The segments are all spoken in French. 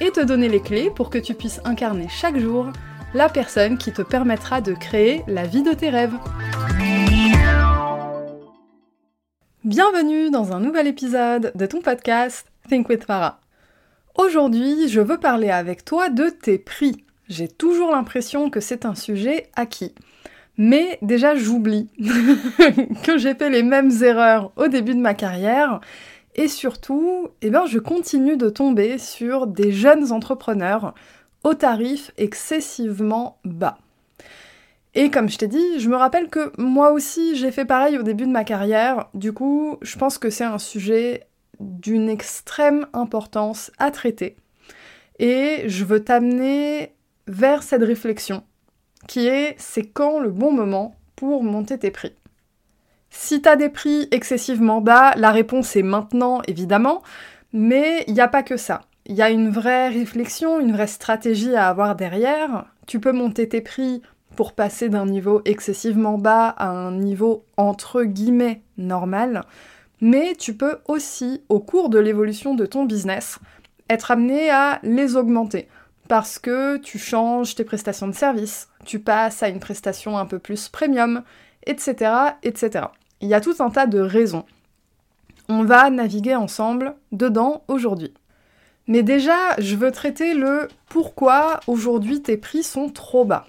et te donner les clés pour que tu puisses incarner chaque jour la personne qui te permettra de créer la vie de tes rêves. Bienvenue dans un nouvel épisode de ton podcast Think with Farah. Aujourd'hui, je veux parler avec toi de tes prix. J'ai toujours l'impression que c'est un sujet acquis. Mais déjà, j'oublie que j'ai fait les mêmes erreurs au début de ma carrière et surtout, eh ben, je continue de tomber sur des jeunes entrepreneurs aux tarifs excessivement bas. Et comme je t'ai dit, je me rappelle que moi aussi j'ai fait pareil au début de ma carrière, du coup je pense que c'est un sujet d'une extrême importance à traiter. Et je veux t'amener vers cette réflexion qui est c'est quand le bon moment pour monter tes prix? Si t'as des prix excessivement bas, la réponse est maintenant, évidemment, mais il n'y a pas que ça. Il y a une vraie réflexion, une vraie stratégie à avoir derrière. Tu peux monter tes prix pour passer d'un niveau excessivement bas à un niveau entre guillemets normal, mais tu peux aussi, au cours de l'évolution de ton business, être amené à les augmenter parce que tu changes tes prestations de service, tu passes à une prestation un peu plus premium, etc., etc. Il y a tout un tas de raisons. On va naviguer ensemble dedans aujourd'hui. Mais déjà, je veux traiter le pourquoi aujourd'hui tes prix sont trop bas.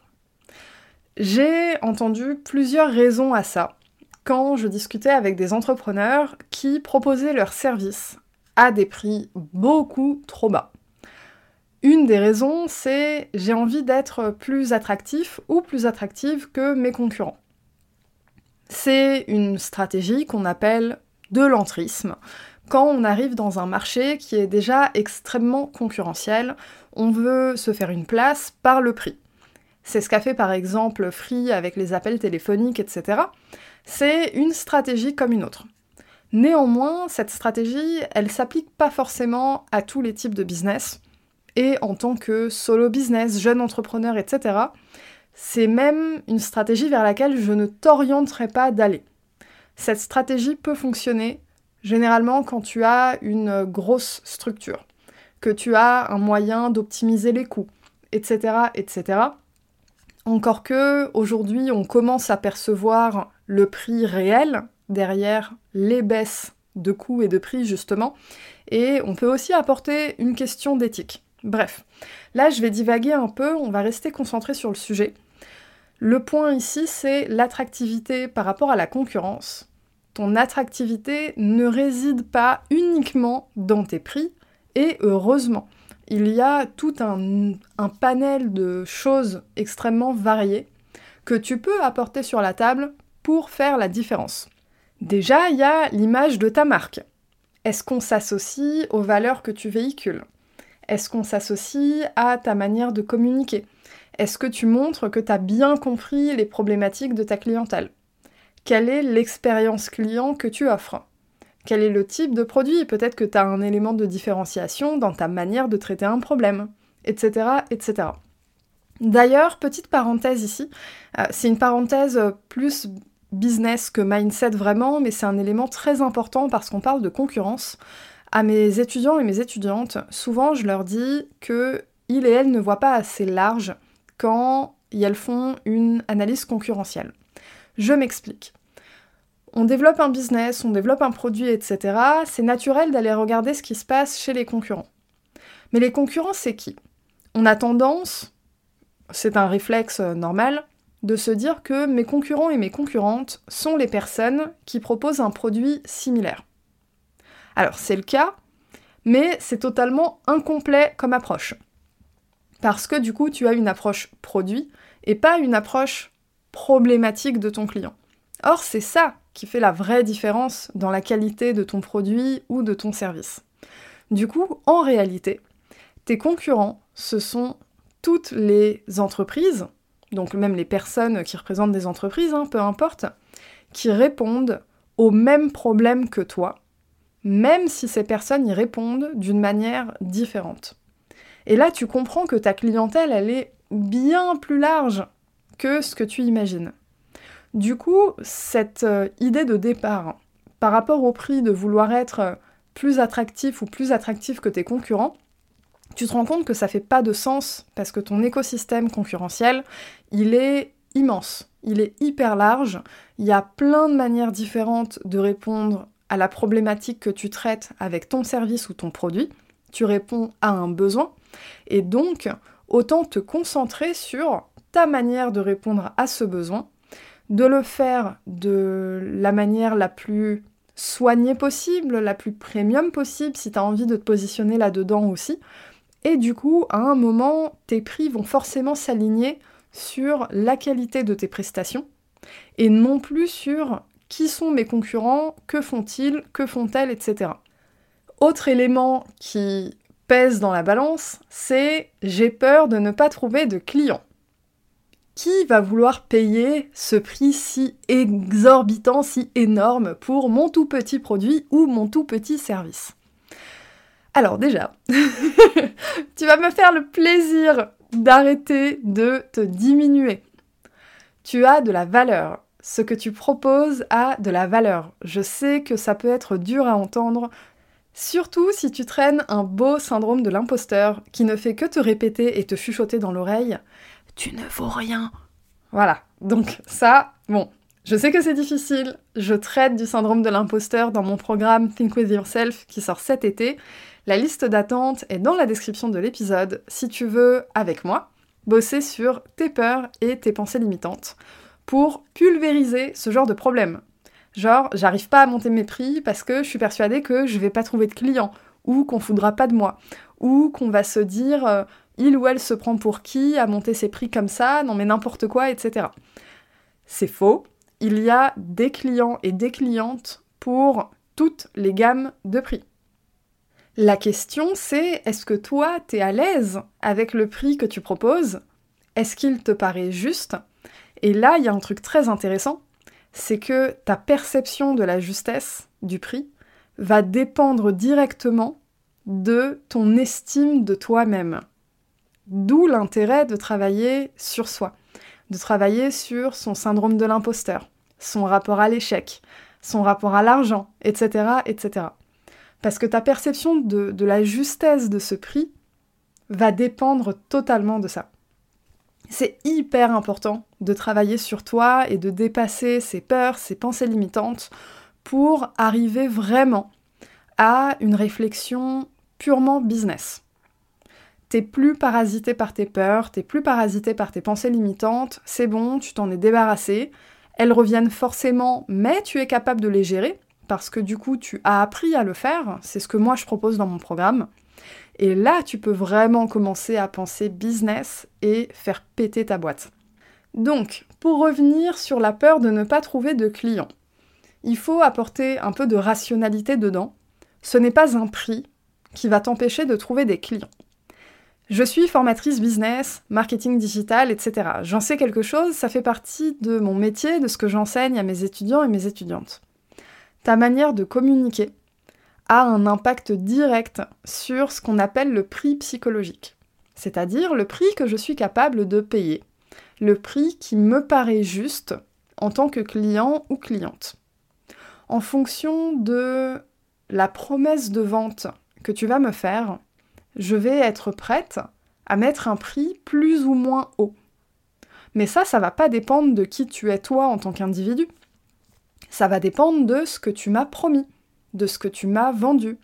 J'ai entendu plusieurs raisons à ça quand je discutais avec des entrepreneurs qui proposaient leurs services à des prix beaucoup trop bas. Une des raisons, c'est j'ai envie d'être plus attractif ou plus attractive que mes concurrents. C'est une stratégie qu'on appelle de l'entrisme. Quand on arrive dans un marché qui est déjà extrêmement concurrentiel, on veut se faire une place par le prix. C'est ce qu'a fait par exemple Free avec les appels téléphoniques, etc. C'est une stratégie comme une autre. Néanmoins, cette stratégie, elle s'applique pas forcément à tous les types de business. Et en tant que solo business, jeune entrepreneur, etc., c'est même une stratégie vers laquelle je ne t'orienterai pas d'aller. Cette stratégie peut fonctionner généralement quand tu as une grosse structure, que tu as un moyen d'optimiser les coûts, etc., etc. Encore que aujourd'hui on commence à percevoir le prix réel derrière les baisses de coûts et de prix justement, et on peut aussi apporter une question d'éthique. Bref, là je vais divaguer un peu, on va rester concentré sur le sujet. Le point ici, c'est l'attractivité par rapport à la concurrence. Ton attractivité ne réside pas uniquement dans tes prix, et heureusement. Il y a tout un, panel de choses extrêmement variées que tu peux apporter sur la table pour faire la différence. Déjà, il y a l'image de ta marque. Est-ce qu'on s'associe aux valeurs que tu véhicules? Est-ce qu'on s'associe à ta manière de communiquer? Est-ce que tu montres que tu as bien compris les problématiques de ta clientèle? Quelle est l'expérience client que tu offres? Quel est le type de produit? Peut-être que tu as un élément de différenciation dans ta manière de traiter un problème, etc. etc. D'ailleurs, petite parenthèse ici, euh, c'est une parenthèse plus business que mindset vraiment, mais c'est un élément très important parce qu'on parle de concurrence. À mes étudiants et mes étudiantes, souvent je leur dis que ils et elles ne voient pas assez large quand elles font une analyse concurrentielle. Je m'explique. On développe un business, on développe un produit, etc. C'est naturel d'aller regarder ce qui se passe chez les concurrents. Mais les concurrents, c'est qui? On a tendance, c'est un réflexe normal, de se dire que mes concurrents et mes concurrentes sont les personnes qui proposent un produit similaire. Alors c'est le cas, mais c'est totalement incomplet comme approche. Parce que du coup, tu as une approche produit et pas une approche problématique de ton client. Or, c'est ça qui fait la vraie différence dans la qualité de ton produit ou de ton service. Du coup, en réalité, tes concurrents ce sont toutes les entreprises, donc même les personnes qui représentent des entreprises, hein, peu importe, qui répondent au même problème que toi, même si ces personnes y répondent d'une manière différente. Et là, tu comprends que ta clientèle, elle est bien plus large que ce que tu imagines. Du coup, cette euh, idée de départ, par rapport au prix de vouloir être plus attractif ou plus attractif que tes concurrents, tu te rends compte que ça fait pas de sens parce que ton écosystème concurrentiel, il est immense, il est hyper large, il y a plein de manières différentes de répondre la problématique que tu traites avec ton service ou ton produit, tu réponds à un besoin, et donc autant te concentrer sur ta manière de répondre à ce besoin, de le faire de la manière la plus soignée possible, la plus premium possible si tu as envie de te positionner là-dedans aussi, et du coup, à un moment, tes prix vont forcément s'aligner sur la qualité de tes prestations et non plus sur qui sont mes concurrents, que font-ils, que font-elles, etc. Autre élément qui pèse dans la balance, c'est j'ai peur de ne pas trouver de clients. Qui va vouloir payer ce prix si exorbitant, si énorme pour mon tout petit produit ou mon tout petit service? Alors déjà, tu vas me faire le plaisir d'arrêter de te diminuer. Tu as de la valeur. Ce que tu proposes a de la valeur. Je sais que ça peut être dur à entendre, surtout si tu traînes un beau syndrome de l'imposteur qui ne fait que te répéter et te chuchoter dans l'oreille Tu ne vaux rien. Voilà. Donc ça, bon, je sais que c'est difficile. Je traite du syndrome de l'imposteur dans mon programme Think With Yourself qui sort cet été. La liste d'attente est dans la description de l'épisode si tu veux, avec moi, bosser sur tes peurs et tes pensées limitantes pour pulvériser ce genre de problème. Genre, j'arrive pas à monter mes prix parce que je suis persuadée que je vais pas trouver de clients, ou qu'on foudra pas de moi, ou qu'on va se dire euh, il ou elle se prend pour qui à monter ses prix comme ça, non mais n'importe quoi, etc. C'est faux. Il y a des clients et des clientes pour toutes les gammes de prix. La question c'est est-ce que toi t'es à l'aise avec le prix que tu proposes? Est-ce qu'il te paraît juste? Et là il y a un truc très intéressant, c'est que ta perception de la justesse du prix va dépendre directement de ton estime de toi-même. D'où l'intérêt de travailler sur soi, de travailler sur son syndrome de l'imposteur, son rapport à l'échec, son rapport à l'argent, etc., etc. Parce que ta perception de, la justesse de ce prix va dépendre totalement de ça. C'est hyper important de travailler sur toi et de dépasser ses peurs, ses pensées limitantes pour arriver vraiment à une réflexion purement business. T'es plus parasité par tes peurs, t'es plus parasité par tes pensées limitantes, c'est bon, tu t'en es débarrassé. Elles reviennent forcément, mais tu es capable de les gérer parce que du coup tu as appris à le faire, c'est ce que moi je propose dans mon programme. Et là, tu peux vraiment commencer à penser business et faire péter ta boîte. Donc, pour revenir sur la peur de ne pas trouver de clients, il faut apporter un peu de rationalité dedans. Ce n'est pas un prix qui va t'empêcher de trouver des clients. Je suis formatrice business, marketing digital, etc. J'en sais quelque chose, ça fait partie de mon métier, de ce que j'enseigne à mes étudiants et mes étudiantes ta manière de communiquer a un impact direct sur ce qu'on appelle le prix psychologique, c'est-à-dire le prix que je suis capable de payer, le prix qui me paraît juste en tant que client ou cliente. En fonction de la promesse de vente que tu vas me faire, je vais être prête à mettre un prix plus ou moins haut. Mais ça, ça va pas dépendre de qui tu es toi en tant qu'individu. Ça va dépendre de ce que tu m'as promis, de ce que tu m'as vendu,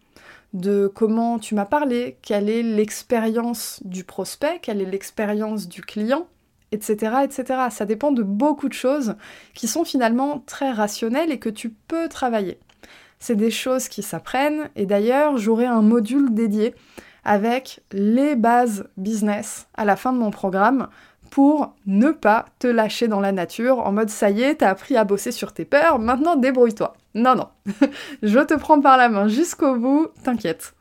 de comment tu m'as parlé, quelle est l'expérience du prospect, quelle est l'expérience du client, etc., etc. Ça dépend de beaucoup de choses qui sont finalement très rationnelles et que tu peux travailler. C'est des choses qui s'apprennent et d'ailleurs j'aurai un module dédié avec les bases business à la fin de mon programme pour ne pas te lâcher dans la nature en mode ça y est, t'as appris à bosser sur tes peurs, maintenant débrouille-toi. Non, non, je te prends par la main jusqu'au bout, t'inquiète.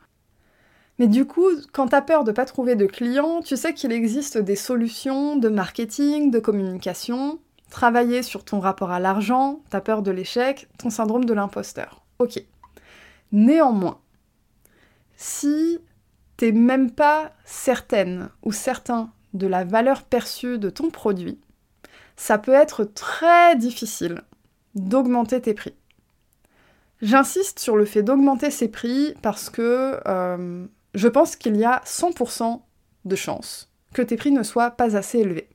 Mais du coup, quand tu as peur de pas trouver de clients, tu sais qu'il existe des solutions de marketing, de communication, travailler sur ton rapport à l'argent, ta peur de l'échec, ton syndrome de l'imposteur. Ok. Néanmoins, si t'es même pas certaine ou certain de la valeur perçue de ton produit, ça peut être très difficile d'augmenter tes prix. J'insiste sur le fait d'augmenter ses prix parce que euh, je pense qu'il y a 100% de chances que tes prix ne soient pas assez élevés.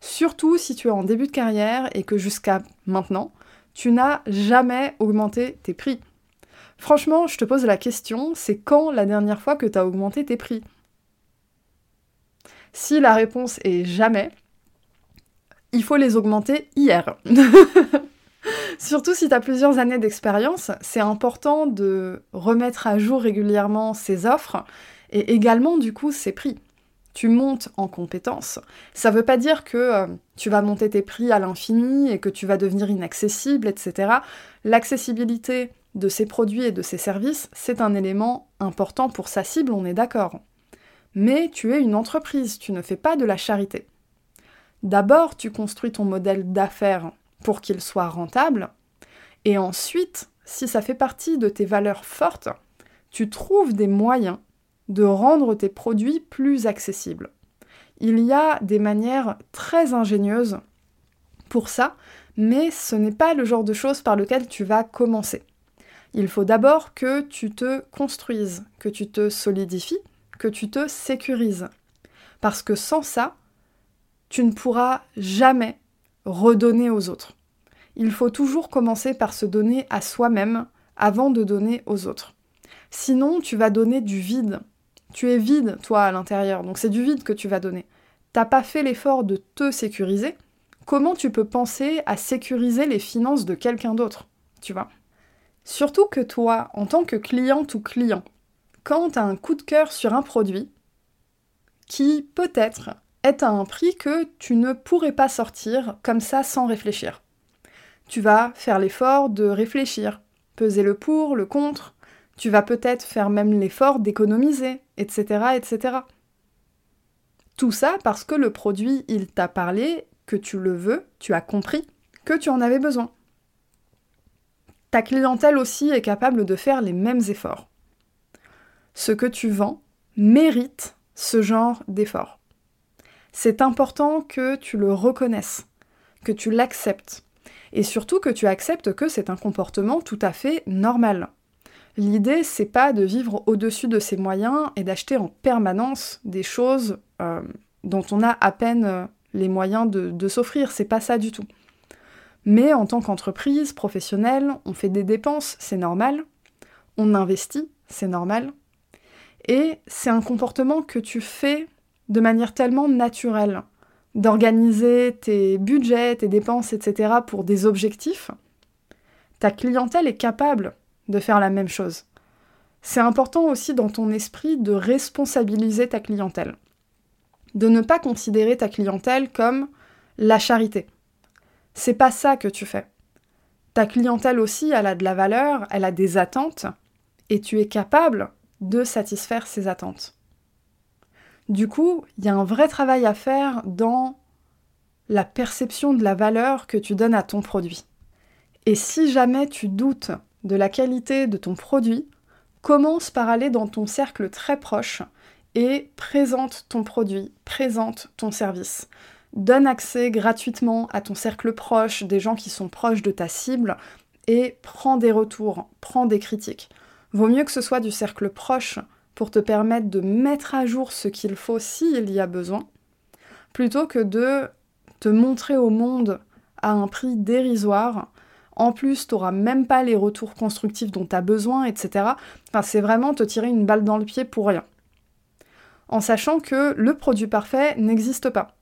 Surtout si tu es en début de carrière et que jusqu'à maintenant, tu n'as jamais augmenté tes prix. Franchement, je te pose la question, c'est quand la dernière fois que tu as augmenté tes prix? Si la réponse est jamais, il faut les augmenter hier. Surtout si tu as plusieurs années d'expérience, c'est important de remettre à jour régulièrement ses offres et également du coup ses prix. Tu montes en compétences. Ça ne veut pas dire que euh, tu vas monter tes prix à l'infini et que tu vas devenir inaccessible, etc. L'accessibilité de ces produits et de ces services, c'est un élément important pour sa cible, on est d'accord. Mais tu es une entreprise, tu ne fais pas de la charité. D'abord, tu construis ton modèle d'affaires pour qu'il soit rentable. Et ensuite, si ça fait partie de tes valeurs fortes, tu trouves des moyens de rendre tes produits plus accessibles. Il y a des manières très ingénieuses pour ça, mais ce n'est pas le genre de choses par lequel tu vas commencer. Il faut d'abord que tu te construises, que tu te solidifies, que tu te sécurises. Parce que sans ça, tu ne pourras jamais redonner aux autres. Il faut toujours commencer par se donner à soi-même avant de donner aux autres. Sinon, tu vas donner du vide. Tu es vide, toi, à l'intérieur, donc c'est du vide que tu vas donner. T'as pas fait l'effort de te sécuriser. Comment tu peux penser à sécuriser les finances de quelqu'un d'autre Tu vois? Surtout que toi, en tant que cliente ou client, quand tu as un coup de cœur sur un produit qui peut-être est à un prix que tu ne pourrais pas sortir comme ça sans réfléchir. Tu vas faire l'effort de réfléchir, peser le pour, le contre, tu vas peut-être faire même l'effort d'économiser, etc., etc. Tout ça parce que le produit, il t'a parlé, que tu le veux, tu as compris, que tu en avais besoin. Ta clientèle aussi est capable de faire les mêmes efforts. Ce que tu vends mérite ce genre d'effort c'est important que tu le reconnaisses, que tu l'acceptes, et surtout que tu acceptes que c'est un comportement tout à fait normal. L'idée, c'est pas de vivre au-dessus de ses moyens et d'acheter en permanence des choses euh, dont on a à peine euh, les moyens de, de s'offrir, c'est pas ça du tout. Mais en tant qu'entreprise professionnelle, on fait des dépenses, c'est normal. On investit, c'est normal. Et c'est un comportement que tu fais de manière tellement naturelle d'organiser tes budgets, tes dépenses, etc. pour des objectifs, ta clientèle est capable de faire la même chose. C'est important aussi dans ton esprit de responsabiliser ta clientèle. De ne pas considérer ta clientèle comme la charité. C'est pas ça que tu fais. Ta clientèle aussi, elle a de la valeur, elle a des attentes, et tu es capable de satisfaire ces attentes. Du coup, il y a un vrai travail à faire dans la perception de la valeur que tu donnes à ton produit. Et si jamais tu doutes de la qualité de ton produit, commence par aller dans ton cercle très proche et présente ton produit, présente ton service. Donne accès gratuitement à ton cercle proche, des gens qui sont proches de ta cible, et prends des retours, prends des critiques. Vaut mieux que ce soit du cercle proche pour te permettre de mettre à jour ce qu'il faut s'il y a besoin, plutôt que de te montrer au monde à un prix dérisoire. En plus, tu n'auras même pas les retours constructifs dont tu as besoin, etc. Enfin, c'est vraiment te tirer une balle dans le pied pour rien. En sachant que le produit parfait n'existe pas.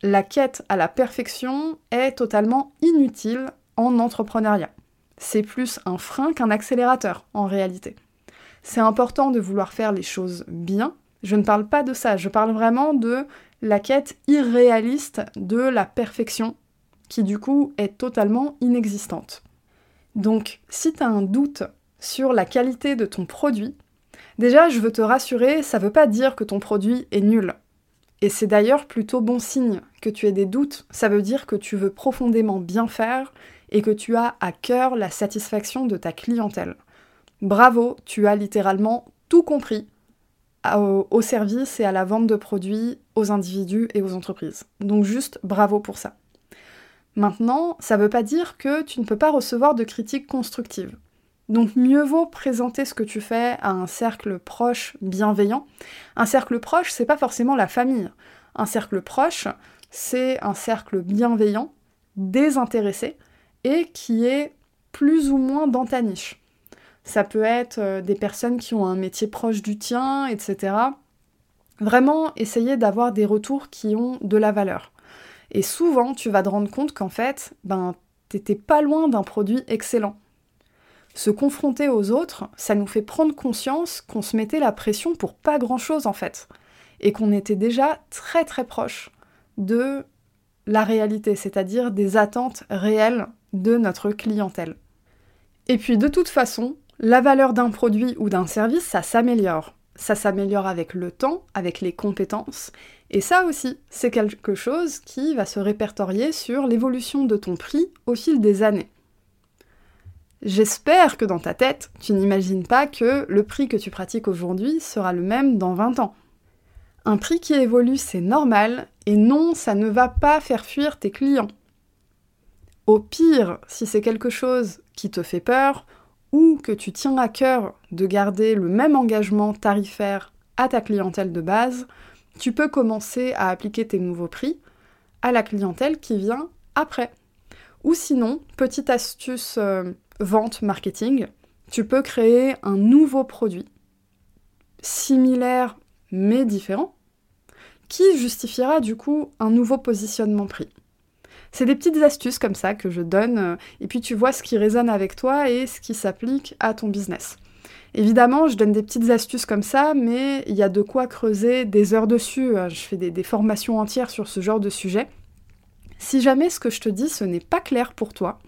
La quête à la perfection est totalement inutile en entrepreneuriat. C'est plus un frein qu'un accélérateur en réalité. C'est important de vouloir faire les choses bien. Je ne parle pas de ça, je parle vraiment de la quête irréaliste de la perfection, qui du coup est totalement inexistante. Donc, si tu as un doute sur la qualité de ton produit, Déjà, je veux te rassurer, ça veut pas dire que ton produit est nul. Et c'est d'ailleurs plutôt bon signe que tu aies des doutes, ça veut dire que tu veux profondément bien faire et que tu as à cœur la satisfaction de ta clientèle. Bravo, tu as littéralement tout compris au, service et à la vente de produits aux individus et aux entreprises. Donc juste bravo pour ça. Maintenant, ça ne veut pas dire que tu ne peux pas recevoir de critiques constructives. Donc mieux vaut présenter ce que tu fais à un cercle proche bienveillant. Un cercle proche, c'est pas forcément la famille. Un cercle proche, c'est un cercle bienveillant, désintéressé et qui est plus ou moins dans ta niche. Ça peut être euh, des personnes qui ont un métier proche du tien, etc. Vraiment essayer d'avoir des retours qui ont de la valeur. Et souvent, tu vas te rendre compte qu'en fait, ben, t'étais pas loin d'un produit excellent. Se confronter aux autres, ça nous fait prendre conscience qu'on se mettait la pression pour pas grand chose en fait. Et qu'on était déjà très très proche de la réalité, c'est-à-dire des attentes réelles de notre clientèle. Et puis de toute façon, la valeur d'un produit ou d'un service, ça s'améliore. Ça s'améliore avec le temps, avec les compétences, et ça aussi, c'est quelque chose qui va se répertorier sur l'évolution de ton prix au fil des années. J'espère que dans ta tête, tu n'imagines pas que le prix que tu pratiques aujourd'hui sera le même dans 20 ans. Un prix qui évolue, c'est normal, et non, ça ne va pas faire fuir tes clients. Au pire, si c'est quelque chose qui te fait peur, ou que tu tiens à cœur de garder le même engagement tarifaire à ta clientèle de base, tu peux commencer à appliquer tes nouveaux prix à la clientèle qui vient après. Ou sinon, petite astuce euh, vente marketing, tu peux créer un nouveau produit similaire mais différent qui justifiera du coup un nouveau positionnement prix. C'est des petites astuces comme ça que je donne euh, et puis tu vois ce qui résonne avec toi et ce qui s'applique à ton business. Évidemment, je donne des petites astuces comme ça, mais il y a de quoi creuser des heures dessus. Euh, je fais des, formations entières sur ce genre de sujet. Si jamais ce que je te dis, ce n'est pas clair pour toi,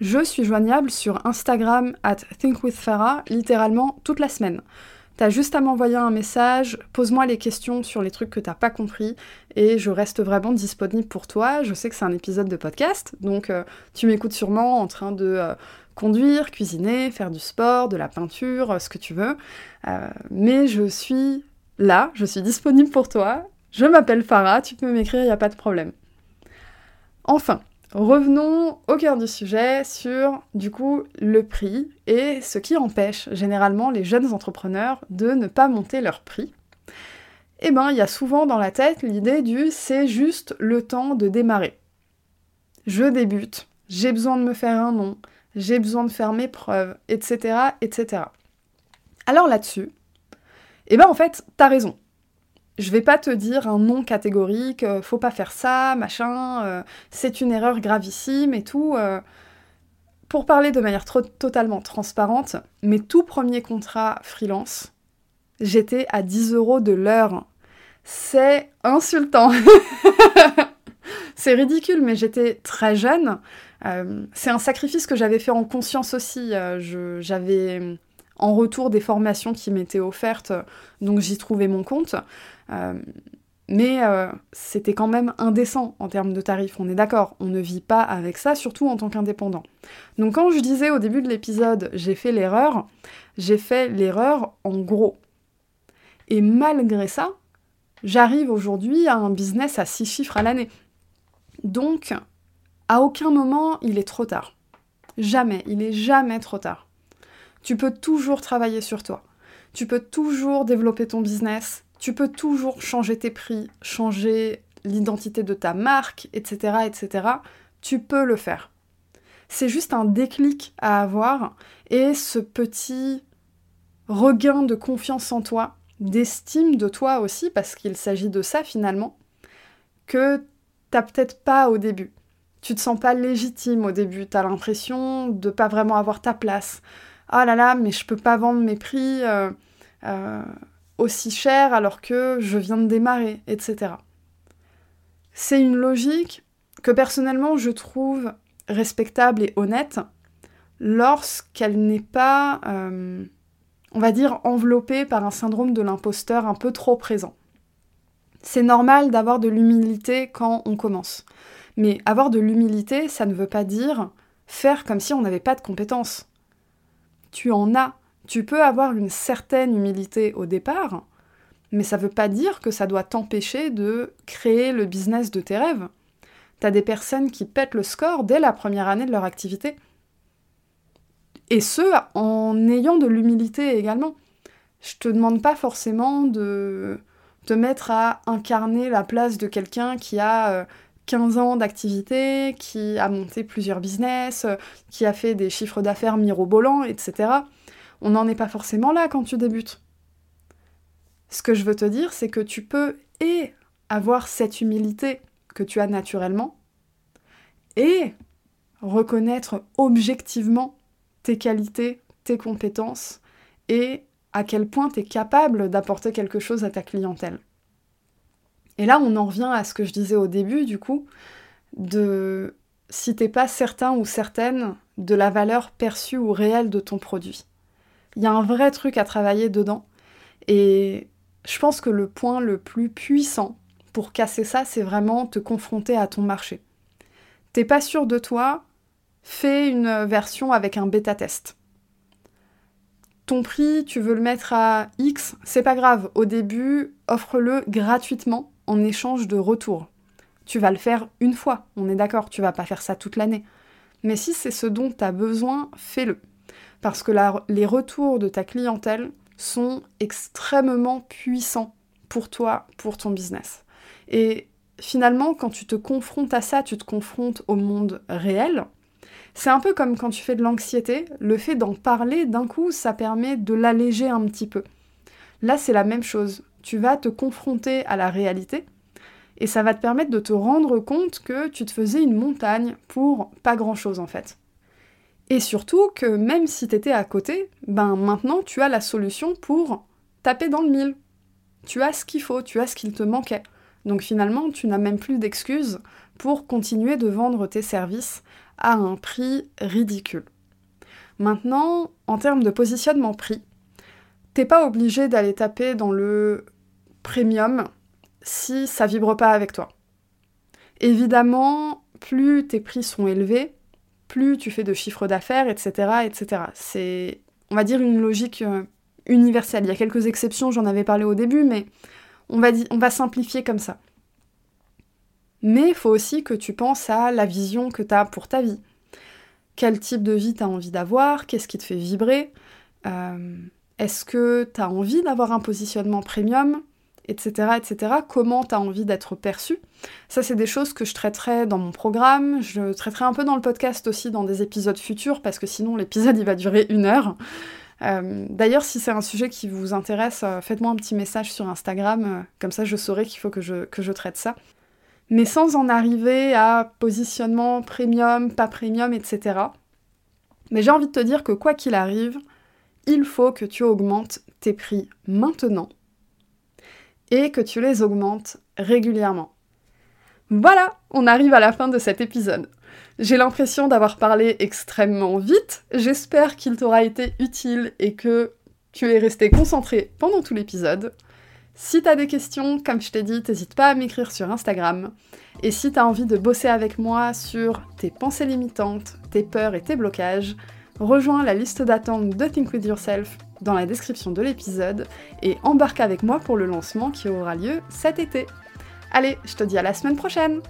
je suis joignable sur Instagram at thinkwithfarah littéralement toute la semaine. T'as juste à m'envoyer un message, pose-moi les questions sur les trucs que t'as pas compris et je reste vraiment disponible pour toi. Je sais que c'est un épisode de podcast, donc euh, tu m'écoutes sûrement en train de euh, conduire, cuisiner, faire du sport, de la peinture, ce que tu veux. Euh, mais je suis là, je suis disponible pour toi. Je m'appelle Farah, tu peux m'écrire, il n'y a pas de problème. Enfin, revenons au cœur du sujet sur du coup le prix et ce qui empêche généralement les jeunes entrepreneurs de ne pas monter leur prix. Eh ben, il y a souvent dans la tête l'idée du c'est juste le temps de démarrer. Je débute, j'ai besoin de me faire un nom, j'ai besoin de faire mes preuves, etc., etc. Alors là-dessus, eh ben en fait, t'as raison. Je vais pas te dire un nom catégorique, euh, faut pas faire ça, machin, euh, c'est une erreur gravissime et tout. Euh. Pour parler de manière totalement transparente, mes tout premiers contrats freelance, j'étais à 10 euros de l'heure. C'est insultant. c'est ridicule, mais j'étais très jeune. C'est un sacrifice que j'avais fait en conscience aussi. J'avais en retour des formations qui m'étaient offertes, donc j'y trouvais mon compte. Euh, mais c'était quand même indécent en termes de tarifs, on est d'accord, on ne vit pas avec ça, surtout en tant qu'indépendant. Donc quand je disais au début de l'épisode j'ai fait l'erreur, j'ai fait l'erreur en gros. Et malgré ça, j'arrive aujourd'hui à un business à 6 chiffres à l'année. Donc, à aucun moment il est trop tard. Jamais, il est jamais trop tard. Tu peux toujours travailler sur toi. Tu peux toujours développer ton business. Tu peux toujours changer tes prix, changer l'identité de ta marque, etc., etc. Tu peux le faire. C'est juste un déclic à avoir et ce petit regain de confiance en toi, d'estime de toi aussi, parce qu'il s'agit de ça finalement, que t'as peut-être pas au début tu te sens pas légitime au début, tu as l'impression de pas vraiment avoir ta place. Ah là là, mais je peux pas vendre mes prix euh, euh, aussi cher alors que je viens de démarrer, etc. C'est une logique que personnellement je trouve respectable et honnête lorsqu'elle n'est pas euh, on va dire, enveloppé par un syndrome de l'imposteur un peu trop présent. C'est normal d'avoir de l'humilité quand on commence. Mais avoir de l'humilité, ça ne veut pas dire faire comme si on n'avait pas de compétences. Tu en as. Tu peux avoir une certaine humilité au départ, mais ça ne veut pas dire que ça doit t'empêcher de créer le business de tes rêves. T'as des personnes qui pètent le score dès la première année de leur activité. Et ce, en ayant de l'humilité également. Je te demande pas forcément de te mettre à incarner la place de quelqu'un qui a 15 euh, ans d'activité, qui a monté plusieurs business, euh, qui a fait des chiffres d'affaires mirobolants, etc. On n'en est pas forcément là quand tu débutes. Ce que je veux te dire, c'est que tu peux et avoir cette humilité que tu as naturellement et reconnaître objectivement tes qualités, tes compétences et à quel point tu es capable d'apporter quelque chose à ta clientèle. Et là, on en revient à ce que je disais au début, du coup, de si t'es pas certain ou certaine de la valeur perçue ou réelle de ton produit. Il y a un vrai truc à travailler dedans. Et je pense que le point le plus puissant pour casser ça, c'est vraiment te confronter à ton marché. T'es pas sûr de toi, fais une version avec un bêta test. Ton prix, tu veux le mettre à X, c'est pas grave. Au début, offre-le gratuitement en échange de retour. Tu vas le faire une fois, on est d'accord, tu vas pas faire ça toute l'année. Mais si c'est ce dont tu as besoin, fais-le. Parce que les retours de ta clientèle sont extrêmement puissants pour toi, pour ton business. Et finalement, quand tu te confrontes à ça, tu te confrontes au monde réel. C'est un peu comme quand tu fais de l'anxiété, le fait d'en parler d'un coup, ça permet de l'alléger un petit peu. Là, c'est la même chose. Tu vas te confronter à la réalité et ça va te permettre de te rendre compte que tu te faisais une montagne pour pas grand-chose en fait. Et surtout que même si t'étais à côté, ben maintenant tu as la solution pour taper dans le mille. Tu as ce qu'il faut, tu as ce qu'il te manquait. Donc finalement, tu n'as même plus d'excuses pour continuer de vendre tes services à un prix ridicule. Maintenant, en termes de positionnement prix, t'es pas obligé d'aller taper dans le premium si ça vibre pas avec toi. Évidemment, plus tes prix sont élevés, plus tu fais de chiffre d'affaires, etc., etc. C'est, on va dire, une logique euh, universelle. Il y a quelques exceptions, j'en avais parlé au début, mais on va, simplifier comme ça. Mais il faut aussi que tu penses à la vision que tu as pour ta vie. Quel type de vie tu as envie d'avoir Qu'est-ce qui te fait vibrer euh, Est-ce que tu as envie d'avoir un positionnement premium etc., etc. Comment tu as envie d'être perçu? Ça, c'est des choses que je traiterai dans mon programme. Je traiterai un peu dans le podcast aussi, dans des épisodes futurs, parce que sinon, l'épisode, il va durer une heure. Euh, d'ailleurs, si c'est un sujet qui vous intéresse, euh, faites-moi un petit message sur Instagram, comme ça je saurai qu'il faut que je, que je traite ça mais sans en arriver à positionnement premium, pas premium, etc. Mais j'ai envie de te dire que quoi qu'il arrive, il faut que tu augmentes tes prix maintenant et que tu les augmentes régulièrement. Voilà, on arrive à la fin de cet épisode. J'ai l'impression d'avoir parlé extrêmement vite, j'espère qu'il t'aura été utile et que tu es resté concentré pendant tout l'épisode. Si t'as des questions, comme je t'ai dit, t'hésites pas à m'écrire sur Instagram. Et si t'as envie de bosser avec moi sur tes pensées limitantes, tes peurs et tes blocages, rejoins la liste d'attente de Think With Yourself dans la description de l'épisode et embarque avec moi pour le lancement qui aura lieu cet été. Allez, je te dis à la semaine prochaine